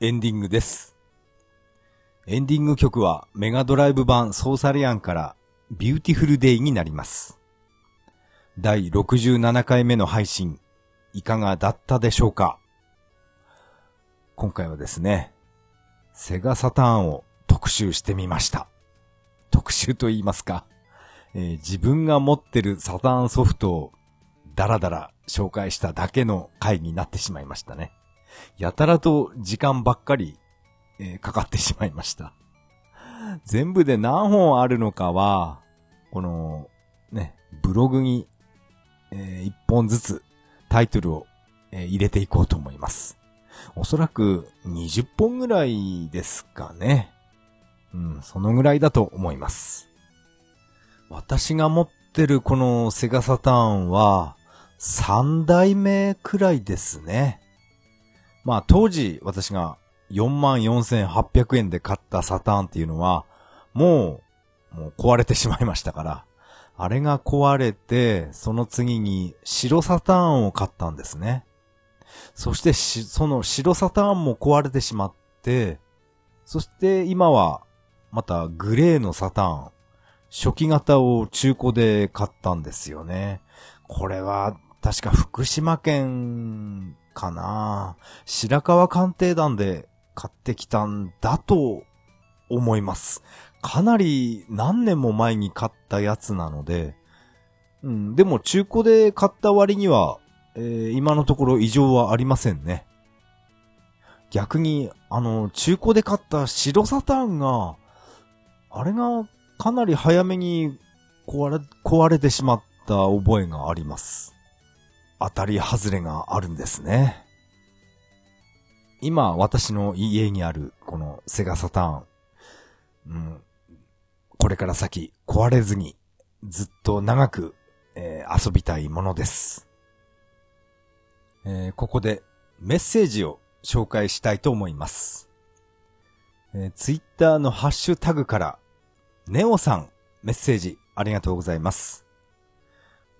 エンディングです。エンディング曲はメガドライブ版ソーサリアンからビューティフルデイになります。第67回目の配信、いかがだったでしょうか？今回はですね、セガサターンを特集してみました。特集と言いますか、えー、自分が持ってるサターンソフトをダラダラ紹介しただけの回になってしまいましたね。やたらと時間ばっかり、えー、かかってしまいました。全部で何本あるのかは、この、ね、ブログに、えー、1本ずつタイトルを、えー、入れていこうと思います。おそらく20本ぐらいですかね。うん、そのぐらいだと思います。私が持ってるこのセガサターンは3代目くらいですね。まあ当時私が44,800円で買ったサターンっていうのは、もう、もう壊れてしまいましたから、あれが壊れて、その次に白サターンを買ったんですね。そしてしその白サターンも壊れてしまって、そして今はまたグレーのサターン、初期型を中古で買ったんですよね。これは確か福島県かな白川鑑定団で買ってきたんだと思います。かなり何年も前に買ったやつなので、うん、でも中古で買った割には、えー、今のところ異常はありませんね。逆に、あの、中古で買った白サターンが、あれがかなり早めに壊れ、壊れてしまった覚えがあります。当たり外れがあるんですね。今、私の家にある、このセガサターン。うん。これから先、壊れずに、ずっと長く、えー、遊びたいものです。えー、ここで、メッセージを紹介したいと思います。えー、ツイッターのハッシュタグから、ネオさん、メッセージありがとうございます。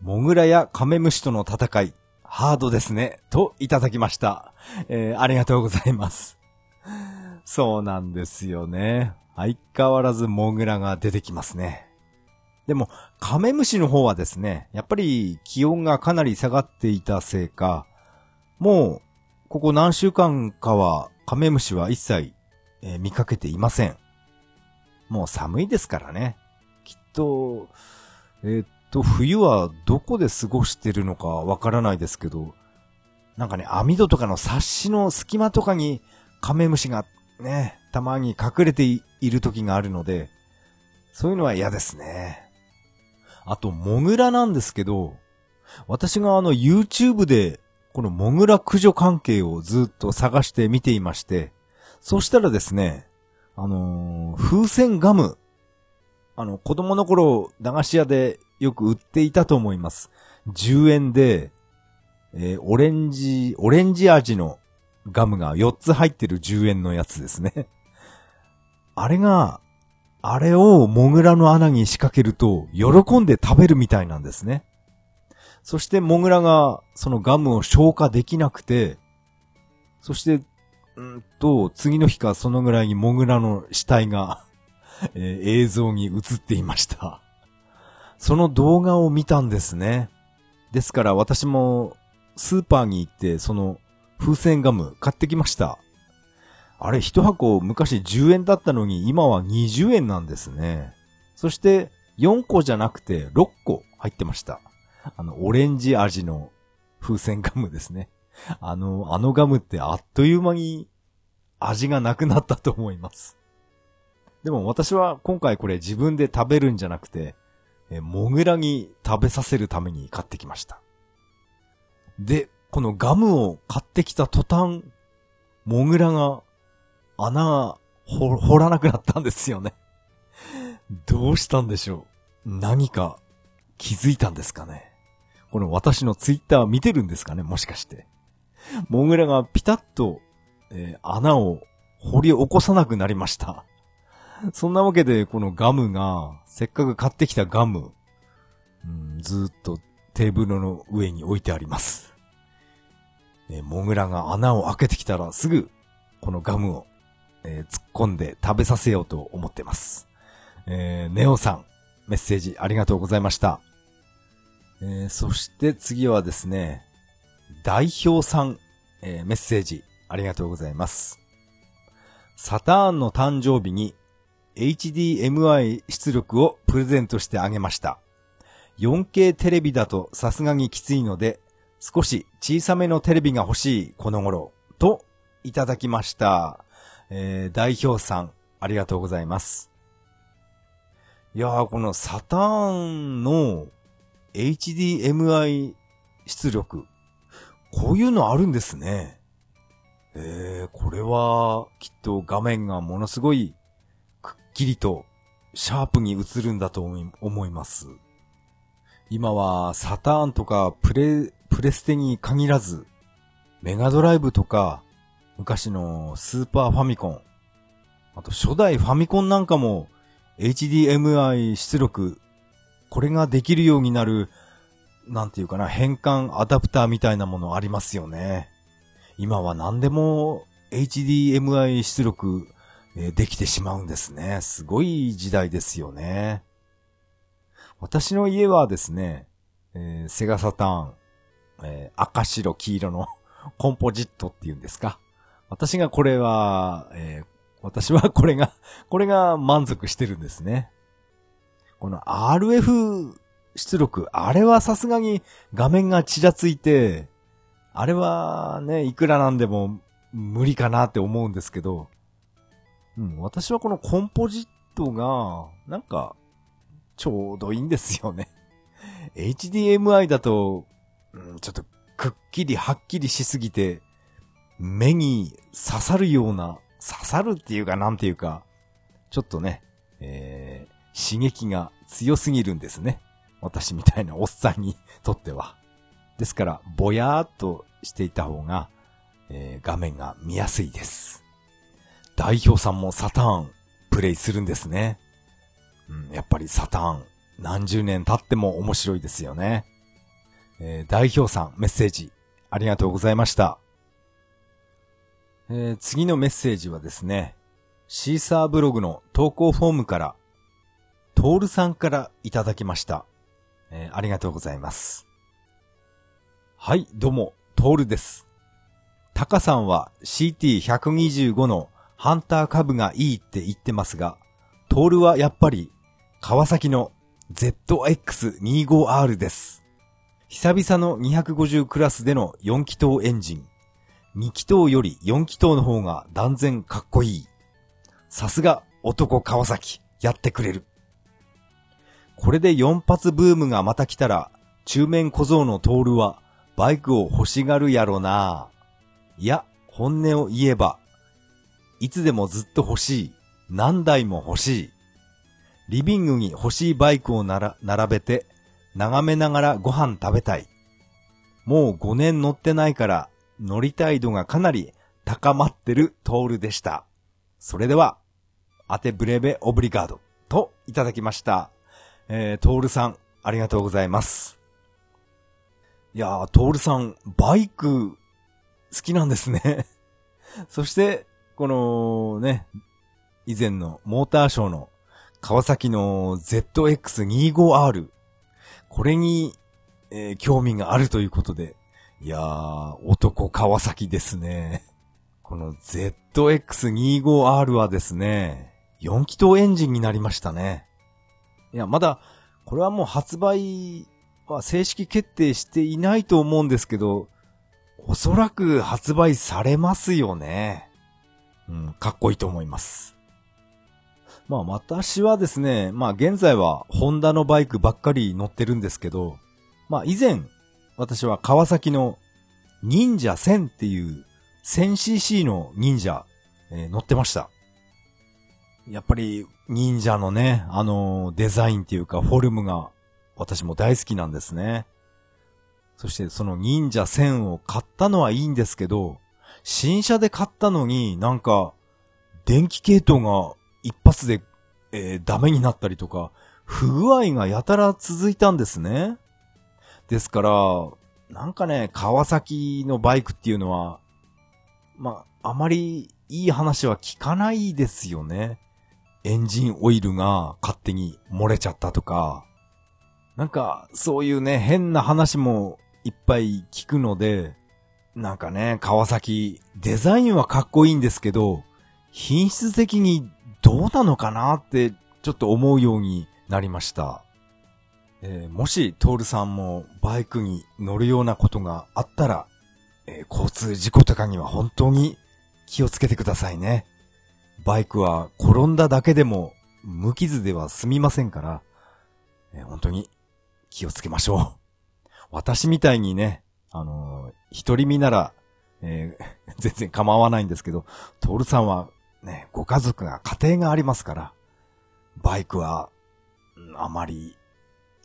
モグラやカメムシとの戦い、ハードですね、といただきました。えー、ありがとうございます。そうなんですよね。相変わらずモグラが出てきますね。でも、カメムシの方はですね、やっぱり気温がかなり下がっていたせいか、もう、ここ何週間かはカメムシは一切、えー、見かけていません。もう寒いですからね。きっと、えー、と、冬はどこで過ごしてるのかわからないですけど、なんかね、網戸とかの冊子の隙間とかにカメムシがね、たまに隠れている時があるので、そういうのは嫌ですね。あと、モグラなんですけど、私があの YouTube でこのモグラ駆除関係をずっと探して見ていまして、そしたらですね、あのー、風船ガム、あの、子供の頃、駄菓子屋でよく売っていたと思います。10円で、えー、オレンジ、オレンジ味のガムが4つ入ってる10円のやつですね。あれが、あれをモグラの穴に仕掛けると、喜んで食べるみたいなんですね。そしてモグラがそのガムを消化できなくて、そして、うんと、次の日かそのぐらいにモグラの死体がえー、映像に映っていました。その動画を見たんですね。ですから私もスーパーに行ってその風船ガム買ってきました。あれ一箱昔10円だったのに今は20円なんですね。そして4個じゃなくて6個入ってました。あの、オレンジ味の風船ガムですね。あの、あのガムってあっという間に味がなくなったと思います。でも私は今回これ自分で食べるんじゃなくて、えモグラに食べさせるために買ってきました。で、このガムを買ってきた途端、モグラが穴掘掘らなくなったんですよね。どうしたんでしょう何か気づいたんですかねこの私のツイッター見てるんですかねもしかして。モグラがピタッとえー、穴を掘り起こさなくなりました。そんなわけで、このガムが、せっかく買ってきたガム、うん、ずっとテーブルの上に置いてあります。えー、モグラが穴を開けてきたらすぐ、このガムを、えー、突っ込んで食べさせようと思ってます。えー、ネオさん、メッセージありがとうございました。えー、そして次はですね、代表さん、えー、メッセージありがとうございます。サターンの誕生日に HDMI 出力をプレゼントしてあげました。4K テレビだとさすがにきついので、少し小さめのテレビが欲しいこの頃、といただきました。えー、代表さん、ありがとうございます。いやー、このサターンの HDMI 出力、こういうのあるんですね。えー、これは、きっと画面がものすごい、くっきりと、シャープに映るんだと思います。今は、サターンとか、プレ、プレステに限らず、メガドライブとか、昔のスーパーファミコン、あと初代ファミコンなんかも、HDMI 出力、これができるようになる、なんていうかな、変換アダプターみたいなものありますよね。今は何でも HDMI 出力、えできてしまうんですね。すごい時代ですよね。私の家はですね、えー、セガサターン、えー、赤白黄色の コンポジットっていうんですか。私がこれは、えー、私はこれが、これが満足してるんですね。この RF 出力、あれはさすがに画面がちらついて、あれはね、いくらなんでも無理かなって思うんですけど、うん、私はこのコンポジットが、なんか、ちょうどいいんですよね。HDMI だと、うん、ちょっとくっきりはっきりしすぎて、目に刺さるような刺さるっていうかなんていうか、ちょっとね、えー、刺激が強すぎるんですね。私みたいなおっさんにとっては。ですから、ぼやーっとしていた方が、えー、画面が見やすいです。代表さんもサターンプレイするんですね。うん、やっぱりサターン何十年経っても面白いですよね。えー、代表さんメッセージありがとうございました。えー、次のメッセージはですね、シーサーブログの投稿フォームから、トールさんからいただきました。えー、ありがとうございます。はい、どうも、トールです。タカさんは CT125 のハンター株がいいって言ってますが、トールはやっぱり川崎の ZX25R です。久々の250クラスでの4気筒エンジン。2気筒より4気筒の方が断然かっこいい。さすが男川崎、やってくれる。これで4発ブームがまた来たら、中面小僧のトールはバイクを欲しがるやろな。いや、本音を言えば、いつでもずっと欲しい。何台も欲しい。リビングに欲しいバイクをなら並べて、眺めながらご飯食べたい。もう5年乗ってないから乗りたい度がかなり高まってるトールでした。それでは、アテブレベオブリガードといただきました。えー、トールさん、ありがとうございます。いやー、トールさん、バイク、好きなんですね。そして、このね、以前のモーターショーの川崎の ZX25R、これに、えー、興味があるということで、いやー、男川崎ですね。この ZX25R はですね、4気筒エンジンになりましたね。いや、まだ、これはもう発売は正式決定していないと思うんですけど、おそらく発売されますよね。うん、かっこいいと思います。まあ私はですね、まあ現在はホンダのバイクばっかり乗ってるんですけど、まあ以前私は川崎の忍者1000っていう 1000cc の忍者、えー、乗ってました。やっぱり忍者のね、あの、デザインっていうかフォルムが私も大好きなんですね。そしてその忍者1000を買ったのはいいんですけど、新車で買ったのになんか、電気系統が一発で、えー、ダメになったりとか、不具合がやたら続いたんですね。ですから、なんかね、川崎のバイクっていうのは、まあ、あまりいい話は聞かないですよね。エンジンオイルが勝手に漏れちゃったとか、なんか、そういうね、変な話もいっぱい聞くので、なんかね、川崎、デザインはかっこいいんですけど、品質的にどうなのかなって、ちょっと思うようになりました。えー、もし、トールさんもバイクに乗るようなことがあったら、えー、交通事故とかには本当に気をつけてくださいね。バイクは転んだだけでも無傷では済みませんから、え、本当に気をつけましょう。私みたいにね、あのー、一人身なら、えー、全然構わないんですけど、トールさんはね、ご家族が家庭がありますから、バイクは、あまり、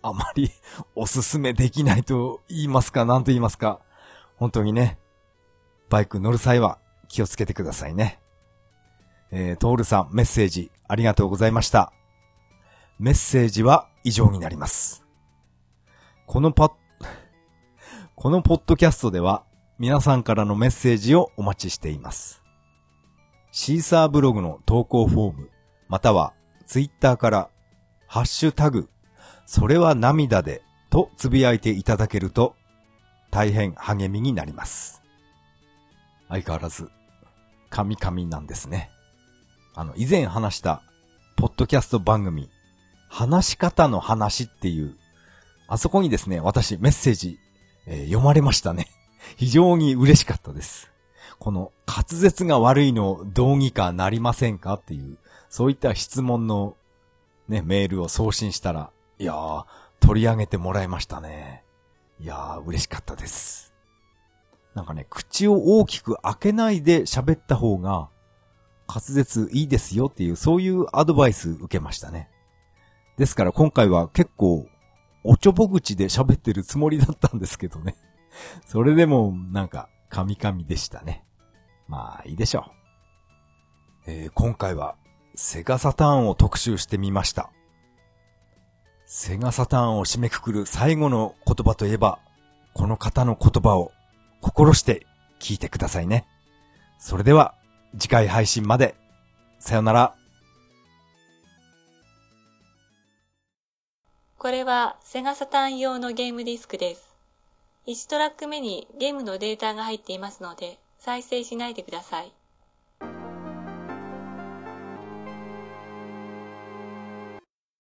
あまり おすすめできないと言いますか、なんと言いますか、本当にね、バイク乗る際は気をつけてくださいね。えー、トールさんメッセージありがとうございました。メッセージは以上になります。このパッ、このポッドキャストでは皆さんからのメッセージをお待ちしています。シーサーブログの投稿フォーム、またはツイッターからハッシュタグ、それは涙でとつぶやいていただけると大変励みになります。相変わらず、神々なんですね。あの、以前話した、ポッドキャスト番組、話し方の話っていうあそこにですね、私メッセージ、えー、読まれましたね。非常に嬉しかったです。この滑舌が悪いのどうにかなりませんかっていう、そういった質問のね、メールを送信したら、いやー、取り上げてもらいましたね。いやー、嬉しかったです。なんかね、口を大きく開けないで喋った方が、滑舌いいですよっていう、そういうアドバイス受けましたね。ですから今回は結構おちょぼ口で喋ってるつもりだったんですけどね。それでも、なんか、カミカミでしたね。まあ、いいでしょう。えー、今回は、セガサターンを特集してみました。セガサターンを締めくくる最後の言葉といえば、この方の言葉を心して聞いてくださいね。それでは、次回配信まで。さよなら。これはセガサターン用のゲームディスクです。1トラック目にゲームのデータが入っていますので、再生しないでください。